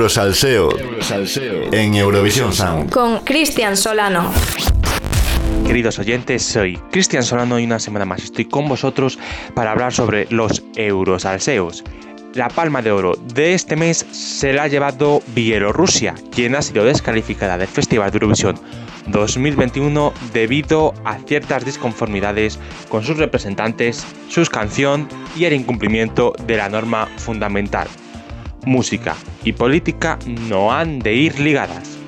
Eurosalseo, en Eurovisión Sound. Con Cristian Solano. Queridos oyentes, soy Cristian Solano y una semana más estoy con vosotros para hablar sobre los Eurosalseos. La palma de oro de este mes se la ha llevado Bielorrusia, quien ha sido descalificada del Festival de Eurovisión 2021 debido a ciertas disconformidades con sus representantes, su canción y el incumplimiento de la norma fundamental. Música y política no han de ir ligadas.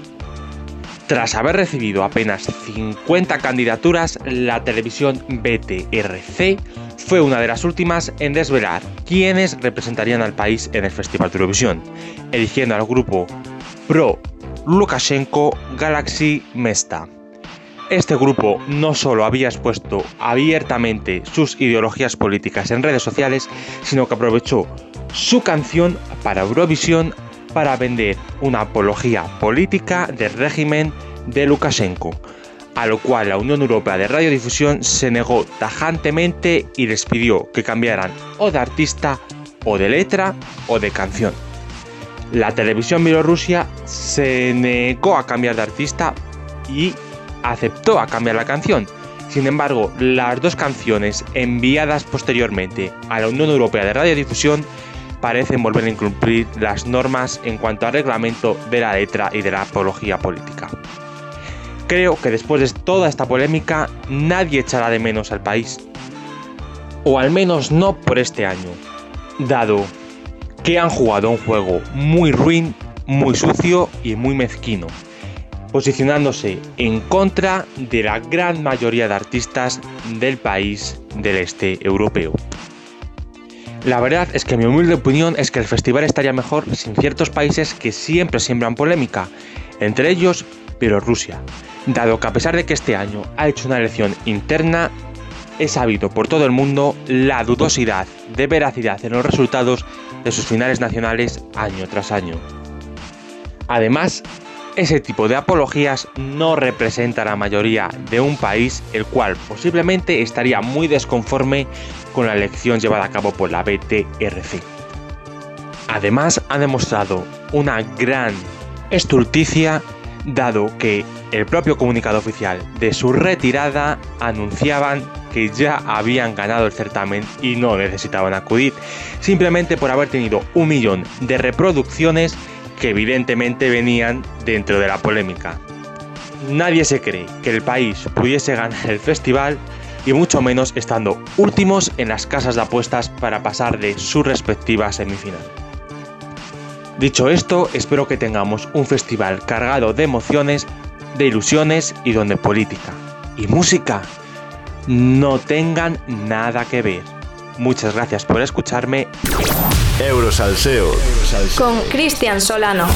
Tras haber recibido apenas 50 candidaturas, la televisión BTRC fue una de las últimas en desvelar quiénes representarían al país en el Festival de Eurovisión, eligiendo al grupo Pro Lukashenko Galaxy Mesta. Este grupo no solo había expuesto abiertamente sus ideologías políticas en redes sociales, sino que aprovechó su canción para Eurovisión para vender una apología política del régimen de Lukashenko, a lo cual la Unión Europea de Radiodifusión se negó tajantemente y les pidió que cambiaran o de artista, o de letra, o de canción. La televisión bielorrusia se negó a cambiar de artista y aceptó a cambiar la canción. Sin embargo, las dos canciones enviadas posteriormente a la Unión Europea de Radiodifusión parecen volver a incumplir las normas en cuanto al reglamento de la letra y de la apología política. Creo que después de toda esta polémica nadie echará de menos al país. O al menos no por este año, dado que han jugado un juego muy ruin, muy sucio y muy mezquino, posicionándose en contra de la gran mayoría de artistas del país del este europeo. La verdad es que mi humilde opinión es que el festival estaría mejor sin ciertos países que siempre siembran polémica, entre ellos Bielorrusia, dado que a pesar de que este año ha hecho una elección interna, es sabido por todo el mundo la dudosidad de veracidad en los resultados de sus finales nacionales año tras año. Además, ese tipo de apologías no representa la mayoría de un país el cual posiblemente estaría muy desconforme con la elección llevada a cabo por la BTRC. Además, ha demostrado una gran estulticia dado que el propio comunicado oficial de su retirada anunciaban que ya habían ganado el certamen y no necesitaban acudir, simplemente por haber tenido un millón de reproducciones que evidentemente venían dentro de la polémica. Nadie se cree que el país pudiese ganar el festival y mucho menos estando últimos en las casas de apuestas para pasar de su respectiva semifinal. Dicho esto, espero que tengamos un festival cargado de emociones, de ilusiones y donde política y música no tengan nada que ver. Muchas gracias por escucharme. Eurosalseo. Con Cristian Solano.